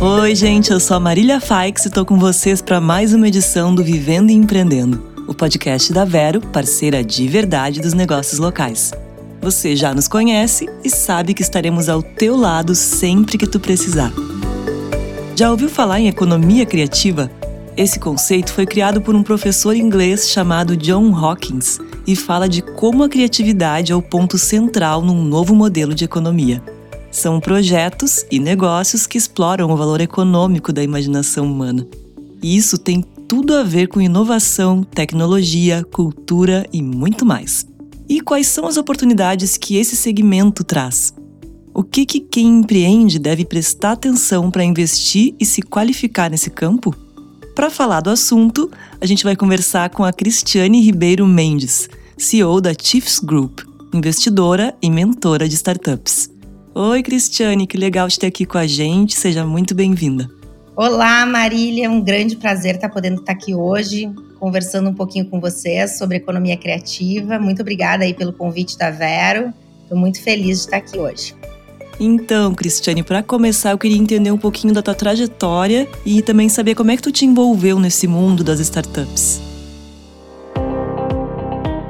Oi, gente, eu sou a Marília Faix e estou com vocês para mais uma edição do Vivendo e Empreendendo, o podcast da Vero, parceira de verdade dos negócios locais. Você já nos conhece e sabe que estaremos ao teu lado sempre que tu precisar. Já ouviu falar em economia criativa? Esse conceito foi criado por um professor inglês chamado John Hawkins e fala de como a criatividade é o ponto central num novo modelo de economia. São projetos e negócios que exploram o valor econômico da imaginação humana. E isso tem tudo a ver com inovação, tecnologia, cultura e muito mais. E quais são as oportunidades que esse segmento traz? O que, que quem empreende deve prestar atenção para investir e se qualificar nesse campo? Para falar do assunto, a gente vai conversar com a Cristiane Ribeiro Mendes, CEO da Chiefs Group, investidora e mentora de startups. Oi, Cristiane, que legal te ter aqui com a gente. Seja muito bem-vinda. Olá, Marília. É um grande prazer estar podendo estar aqui hoje, conversando um pouquinho com vocês sobre economia criativa. Muito obrigada aí pelo convite da Vero. Estou muito feliz de estar aqui hoje. Então, Cristiane, para começar, eu queria entender um pouquinho da tua trajetória e também saber como é que tu te envolveu nesse mundo das startups.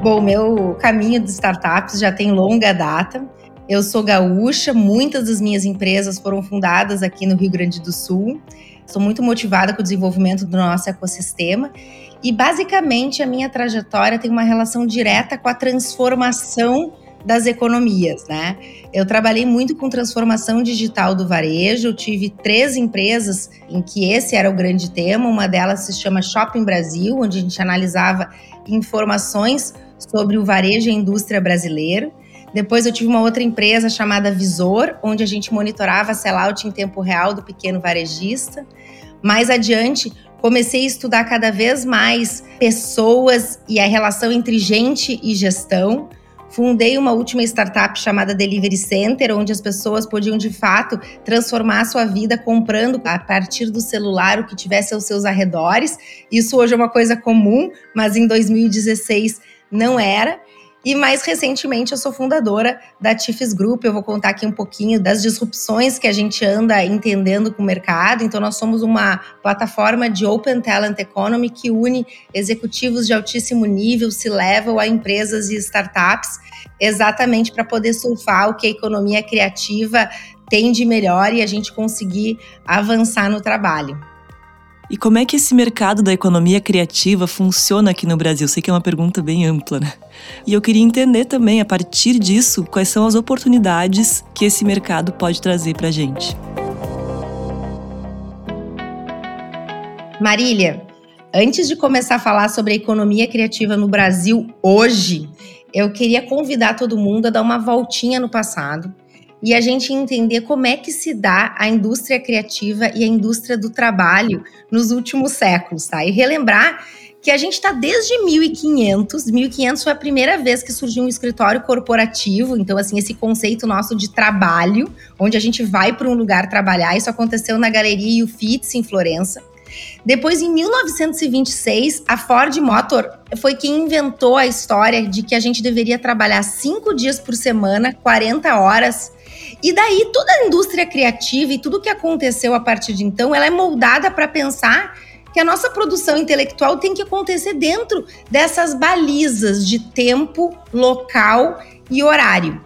Bom, meu caminho de startups já tem longa data. Eu sou gaúcha, muitas das minhas empresas foram fundadas aqui no Rio Grande do Sul. Sou muito motivada com o desenvolvimento do nosso ecossistema e basicamente a minha trajetória tem uma relação direta com a transformação das economias, né? Eu trabalhei muito com transformação digital do varejo, eu tive três empresas em que esse era o grande tema. Uma delas se chama Shopping Brasil, onde a gente analisava informações sobre o varejo e a indústria brasileira. Depois eu tive uma outra empresa chamada Visor, onde a gente monitorava sellout em tempo real do pequeno varejista. Mais adiante, comecei a estudar cada vez mais pessoas e a relação entre gente e gestão. Fundei uma última startup chamada Delivery Center, onde as pessoas podiam de fato transformar a sua vida comprando a partir do celular o que tivesse aos seus arredores. Isso hoje é uma coisa comum, mas em 2016 não era. E mais recentemente eu sou fundadora da Tifes Group. Eu vou contar aqui um pouquinho das disrupções que a gente anda entendendo com o mercado. Então nós somos uma plataforma de Open Talent Economy que une executivos de altíssimo nível, se levam a empresas e startups, exatamente para poder surfar o que a economia criativa tem de melhor e a gente conseguir avançar no trabalho. E como é que esse mercado da economia criativa funciona aqui no Brasil? Sei que é uma pergunta bem ampla, né? E eu queria entender também, a partir disso, quais são as oportunidades que esse mercado pode trazer para a gente. Marília, antes de começar a falar sobre a economia criativa no Brasil hoje, eu queria convidar todo mundo a dar uma voltinha no passado e a gente entender como é que se dá a indústria criativa e a indústria do trabalho nos últimos séculos, tá? E relembrar que a gente está desde 1500, 1500 foi a primeira vez que surgiu um escritório corporativo, então assim, esse conceito nosso de trabalho, onde a gente vai para um lugar trabalhar, isso aconteceu na Galeria Uffizi em Florença. Depois, em 1926, a Ford Motor foi quem inventou a história de que a gente deveria trabalhar cinco dias por semana, 40 horas, e daí toda a indústria criativa e tudo que aconteceu a partir de então, ela é moldada para pensar que a nossa produção intelectual tem que acontecer dentro dessas balizas de tempo, local e horário.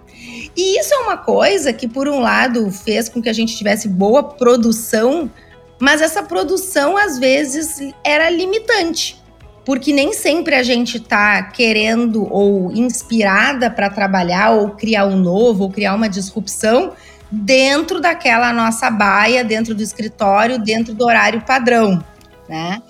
E isso é uma coisa que, por um lado, fez com que a gente tivesse boa produção, mas essa produção, às vezes, era limitante porque nem sempre a gente está querendo ou inspirada para trabalhar ou criar um novo ou criar uma disrupção dentro daquela nossa baia, dentro do escritório, dentro do horário padrão, né?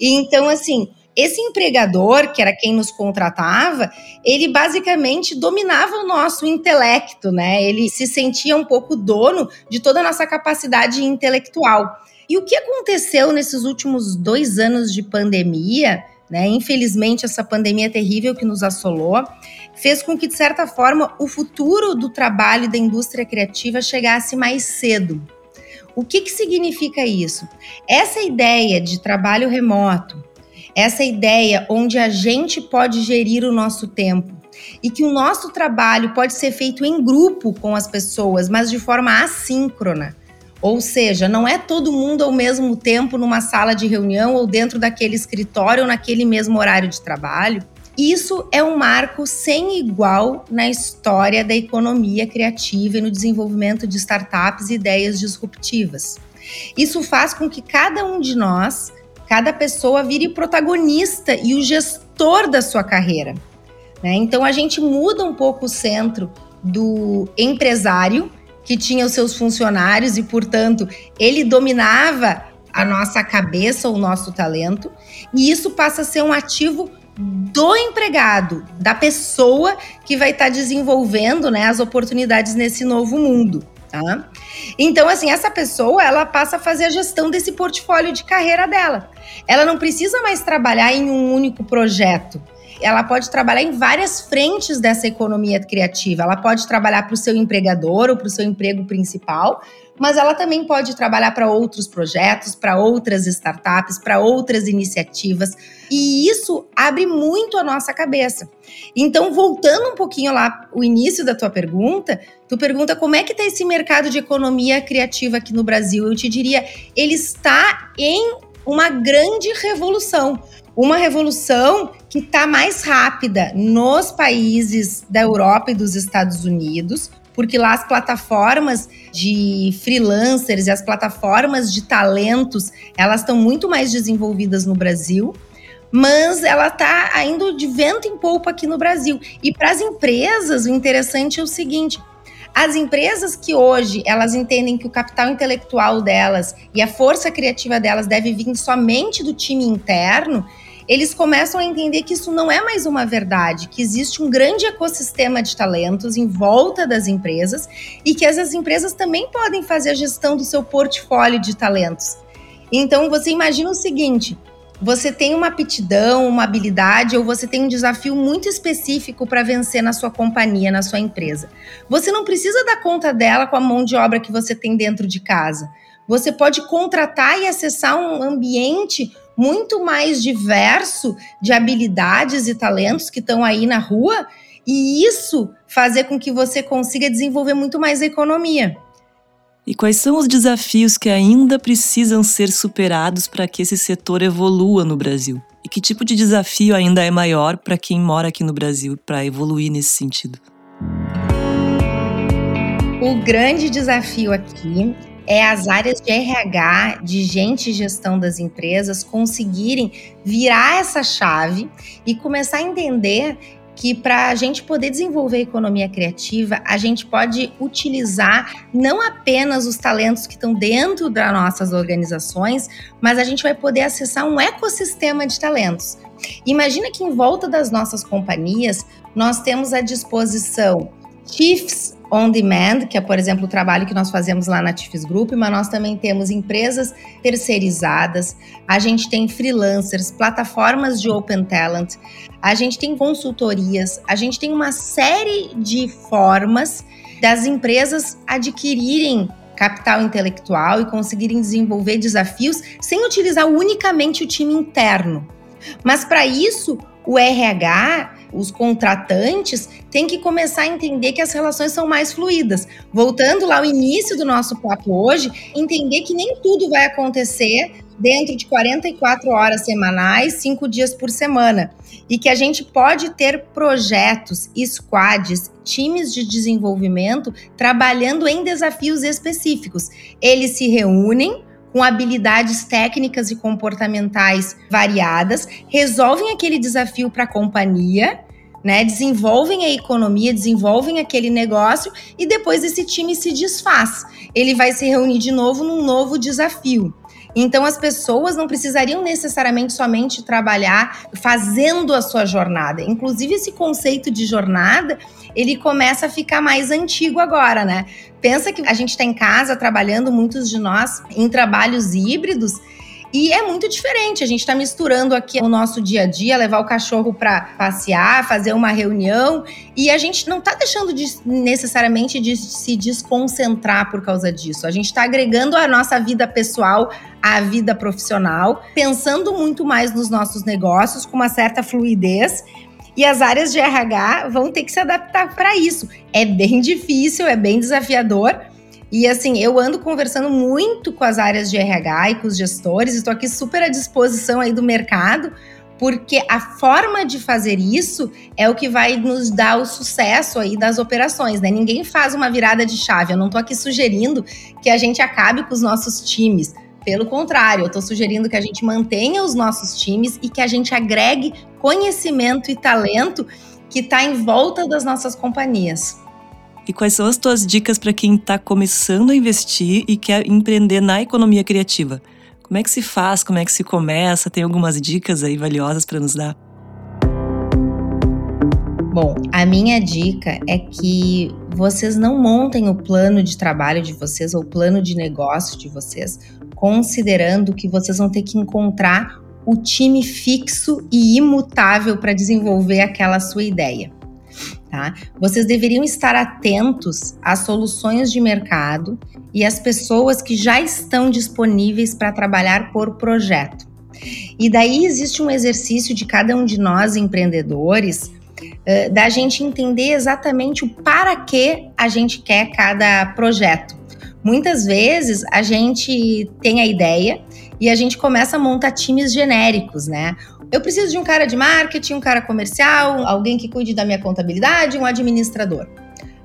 Então assim, esse empregador, que era quem nos contratava, ele basicamente dominava o nosso intelecto, né? Ele se sentia um pouco dono de toda a nossa capacidade intelectual. E o que aconteceu nesses últimos dois anos de pandemia, né? Infelizmente, essa pandemia terrível que nos assolou fez com que, de certa forma, o futuro do trabalho da indústria criativa chegasse mais cedo. O que, que significa isso? Essa ideia de trabalho remoto, essa ideia onde a gente pode gerir o nosso tempo e que o nosso trabalho pode ser feito em grupo com as pessoas, mas de forma assíncrona Ou seja, não é todo mundo ao mesmo tempo numa sala de reunião ou dentro daquele escritório ou naquele mesmo horário de trabalho. Isso é um marco sem igual na história da economia criativa e no desenvolvimento de startups e ideias disruptivas. Isso faz com que cada um de nós, cada pessoa, vire protagonista e o gestor da sua carreira. Né? Então a gente muda um pouco o centro do empresário que tinha os seus funcionários e, portanto, ele dominava a nossa cabeça, o nosso talento, e isso passa a ser um ativo do empregado, da pessoa que vai estar tá desenvolvendo né, as oportunidades nesse novo mundo. Tá? Então, assim, essa pessoa ela passa a fazer a gestão desse portfólio de carreira dela. Ela não precisa mais trabalhar em um único projeto ela pode trabalhar em várias frentes dessa economia criativa. Ela pode trabalhar para o seu empregador ou para o seu emprego principal, mas ela também pode trabalhar para outros projetos, para outras startups, para outras iniciativas. E isso abre muito a nossa cabeça. Então, voltando um pouquinho lá o início da tua pergunta, tu pergunta como é que está esse mercado de economia criativa aqui no Brasil? Eu te diria, ele está em uma grande revolução uma revolução que está mais rápida nos países da Europa e dos Estados Unidos, porque lá as plataformas de freelancers e as plataformas de talentos, elas estão muito mais desenvolvidas no Brasil, mas ela está indo de vento em polpa aqui no Brasil. E para as empresas, o interessante é o seguinte, as empresas que hoje elas entendem que o capital intelectual delas e a força criativa delas deve vir somente do time interno, eles começam a entender que isso não é mais uma verdade, que existe um grande ecossistema de talentos em volta das empresas e que essas empresas também podem fazer a gestão do seu portfólio de talentos. Então, você imagina o seguinte: você tem uma aptidão, uma habilidade ou você tem um desafio muito específico para vencer na sua companhia, na sua empresa. Você não precisa dar conta dela com a mão de obra que você tem dentro de casa. Você pode contratar e acessar um ambiente muito mais diverso de habilidades e talentos que estão aí na rua, e isso fazer com que você consiga desenvolver muito mais a economia. E quais são os desafios que ainda precisam ser superados para que esse setor evolua no Brasil? E que tipo de desafio ainda é maior para quem mora aqui no Brasil para evoluir nesse sentido? O grande desafio aqui é as áreas de RH, de gente e gestão das empresas conseguirem virar essa chave e começar a entender que para a gente poder desenvolver a economia criativa, a gente pode utilizar não apenas os talentos que estão dentro das nossas organizações, mas a gente vai poder acessar um ecossistema de talentos. Imagina que em volta das nossas companhias, nós temos à disposição chiefs on demand, que é, por exemplo, o trabalho que nós fazemos lá na Tifes Group, mas nós também temos empresas terceirizadas, a gente tem freelancers, plataformas de open talent, a gente tem consultorias, a gente tem uma série de formas das empresas adquirirem capital intelectual e conseguirem desenvolver desafios sem utilizar unicamente o time interno. Mas para isso, o RH os contratantes têm que começar a entender que as relações são mais fluídas. Voltando lá ao início do nosso papo hoje, entender que nem tudo vai acontecer dentro de 44 horas semanais, cinco dias por semana. E que a gente pode ter projetos, squads, times de desenvolvimento trabalhando em desafios específicos. Eles se reúnem com habilidades técnicas e comportamentais variadas, resolvem aquele desafio para a companhia, né? Desenvolvem a economia, desenvolvem aquele negócio e depois esse time se desfaz. Ele vai se reunir de novo num novo desafio. Então as pessoas não precisariam necessariamente somente trabalhar fazendo a sua jornada. Inclusive esse conceito de jornada, ele começa a ficar mais antigo agora, né? Pensa que a gente está em casa trabalhando, muitos de nós, em trabalhos híbridos. E é muito diferente. A gente está misturando aqui o nosso dia a dia, levar o cachorro para passear, fazer uma reunião, e a gente não está deixando de, necessariamente de se desconcentrar por causa disso. A gente está agregando a nossa vida pessoal à vida profissional, pensando muito mais nos nossos negócios com uma certa fluidez e as áreas de RH vão ter que se adaptar para isso. É bem difícil, é bem desafiador, E assim, eu ando conversando muito com as áreas de RH e com os gestores, estou aqui super à disposição aí do mercado, porque a forma de fazer isso é o que vai nos dar o sucesso aí das operações, né? Ninguém faz uma virada de chave. Eu não estou aqui sugerindo que a gente acabe com os nossos times. Pelo contrário, eu estou sugerindo que a gente mantenha os nossos times e que a gente agregue conhecimento e talento que está em volta das nossas companhias. E quais são as tuas dicas para quem está começando a investir e quer empreender na economia criativa? Como é que se faz? Como é que se começa? Tem algumas dicas aí valiosas para nos dar? Bom, a minha dica é que vocês não montem o plano de trabalho de vocês ou o plano de negócio de vocês, considerando que vocês vão ter que encontrar o time fixo e imutável para desenvolver aquela sua ideia. Tá? Vocês deveriam estar atentos às soluções de mercado e às pessoas que já estão disponíveis para trabalhar por projeto. E daí existe um exercício de cada um de nós empreendedores da gente entender exatamente o para que a gente quer cada projeto. Muitas vezes a gente tem a ideia e a gente começa a montar times genéricos, né? Eu preciso de um cara de marketing, um cara comercial, alguém que cuide da minha contabilidade, um administrador.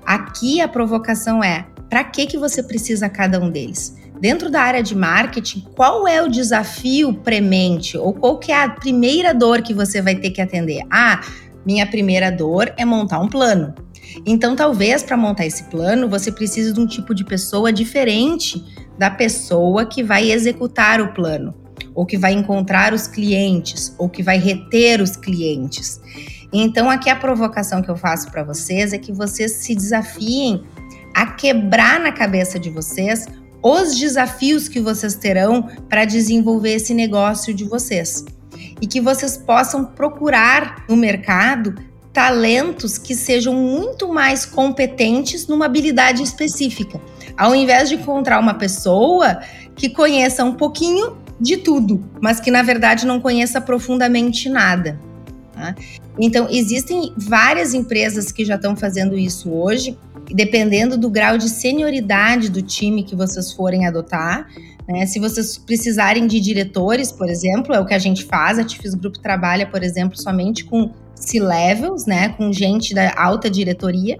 Aqui a provocação é: para que que você precisa cada um deles? Dentro da área de marketing, qual é o desafio premente ou qual que é a primeira dor que você vai ter que atender? Ah, minha primeira dor é montar um plano. Então, talvez para montar esse plano, você precise de um tipo de pessoa diferente da pessoa que vai executar o plano ou que vai encontrar os clientes, ou que vai reter os clientes. Então, aqui a provocação que eu faço para vocês é que vocês se desafiem a quebrar na cabeça de vocês os desafios que vocês terão para desenvolver esse negócio de vocês. E que vocês possam procurar no mercado talentos que sejam muito mais competentes numa habilidade específica. Ao invés de encontrar uma pessoa que conheça um pouquinho de tudo, mas que na verdade não conheça profundamente nada. Tá? Então, existem várias empresas que já estão fazendo isso hoje, dependendo do grau de senioridade do time que vocês forem adotar. Né? Se vocês precisarem de diretores, por exemplo, é o que a gente faz, a Tifes Group trabalha, por exemplo, somente com C-levels, né, com gente da alta diretoria.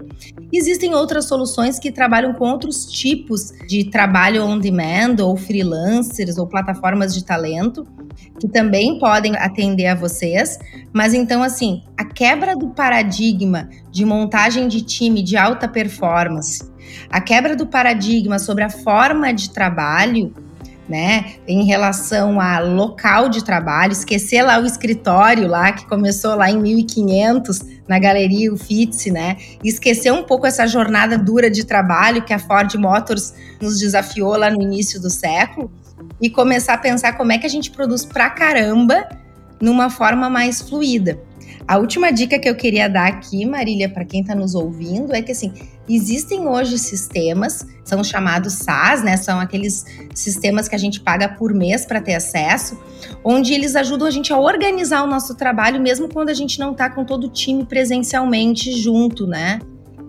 Existem outras soluções que trabalham com outros tipos de trabalho on demand ou freelancers ou plataformas de talento que também podem atender a vocês, mas então assim, a quebra do paradigma de montagem de time de alta performance, a quebra do paradigma sobre a forma de trabalho né, em relação a local de trabalho, esquecer lá o escritório lá que começou lá em 1500 na galeria Uffizi, né, esquecer um pouco essa jornada dura de trabalho que a Ford Motors nos desafiou lá no início do século e começar a pensar como é que a gente produz pra caramba numa forma mais fluida. A última dica que eu queria dar aqui, Marília, para quem está nos ouvindo, é que assim, existem hoje sistemas, são chamados SaaS, né? São aqueles sistemas que a gente paga por mês para ter acesso, onde eles ajudam a gente a organizar o nosso trabalho, mesmo quando a gente não está com todo o time presencialmente junto, né?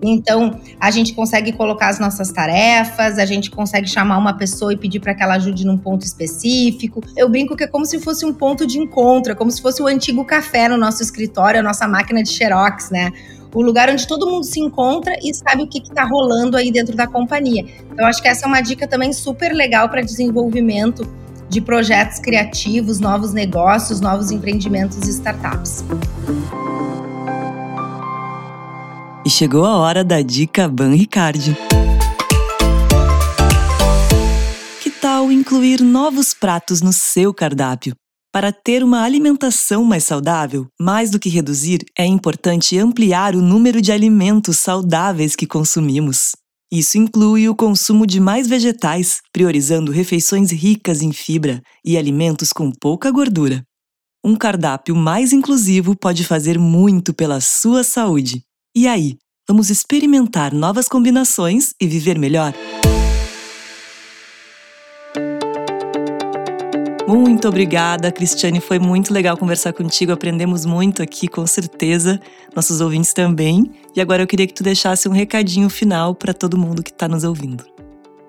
Então, a gente consegue colocar as nossas tarefas, a gente consegue chamar uma pessoa e pedir para que ela ajude num ponto específico. Eu brinco que é como se fosse um ponto de encontro, é como se fosse o antigo café no nosso escritório, a nossa máquina de xerox, né? O lugar onde todo mundo se encontra e sabe o que está rolando aí dentro da companhia. Então, acho que essa é uma dica também super legal para desenvolvimento de projetos criativos, novos negócios, novos empreendimentos e startups. E chegou a hora da dica Ban Ricardi. Que tal incluir novos pratos no seu cardápio? Para ter uma alimentação mais saudável, mais do que reduzir, é importante ampliar o número de alimentos saudáveis que consumimos. Isso inclui o consumo de mais vegetais, priorizando refeições ricas em fibra e alimentos com pouca gordura. Um cardápio mais inclusivo pode fazer muito pela sua saúde. E aí, vamos experimentar novas combinações e viver melhor? Muito obrigada, Cristiane. Foi muito legal conversar contigo. Aprendemos muito aqui, com certeza. Nossos ouvintes também. E agora eu queria que tu deixasse um recadinho final para todo mundo que está nos ouvindo.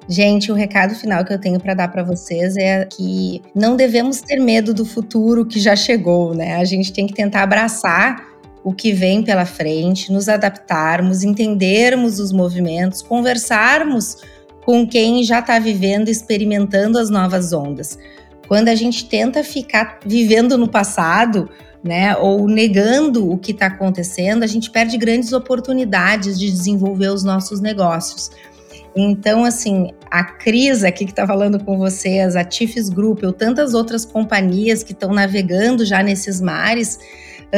Gente, o recado final que eu tenho para dar para vocês é que não devemos ter medo do futuro que já chegou, né? A gente tem que tentar abraçar o que vem pela frente, nos adaptarmos, entendermos os movimentos, conversarmos com quem já está vivendo, experimentando as novas ondas. Quando a gente tenta ficar vivendo no passado, né, ou negando o que está acontecendo, a gente perde grandes oportunidades de desenvolver os nossos negócios. Então, assim, a Cris aqui que está falando com vocês, a Tifes Group ou tantas outras companhias que estão navegando já nesses mares,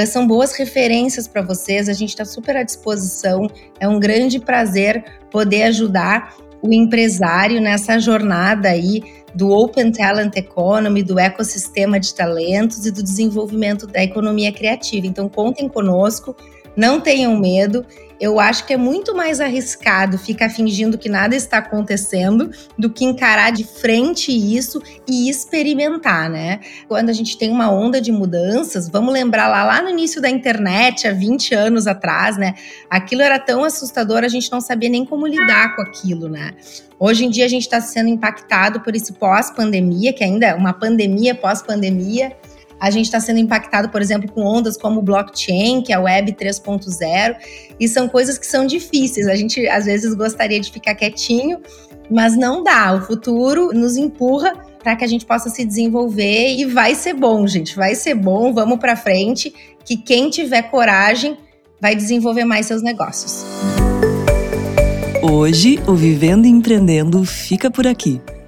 são boas referências para vocês. A gente está super à disposição. É um grande prazer poder ajudar o empresário nessa jornada aí do Open Talent Economy, do ecossistema de talentos e do desenvolvimento da economia criativa. Então, contem conosco, não tenham medo eu acho que é muito mais arriscado ficar fingindo que nada está acontecendo do que encarar de frente isso e experimentar, né? Quando a gente tem uma onda de mudanças, vamos lembrar lá, lá no início da internet, há 20 anos atrás, né? Aquilo era tão assustador, a gente não sabia nem como lidar com aquilo, né? Hoje em dia a gente está sendo impactado por esse pós-pandemia, que ainda é uma pandemia pós-pandemia. A gente está sendo impactado, por exemplo, com ondas como o blockchain, que é a Web 3.0, e são coisas que são difíceis. A gente às vezes gostaria de ficar quietinho, mas não dá. O futuro nos empurra para que a gente possa se desenvolver e vai ser bom, gente. Vai ser bom, vamos para frente, que quem tiver coragem vai desenvolver mais seus negócios. Hoje, o Vivendo e Empreendendo fica por aqui.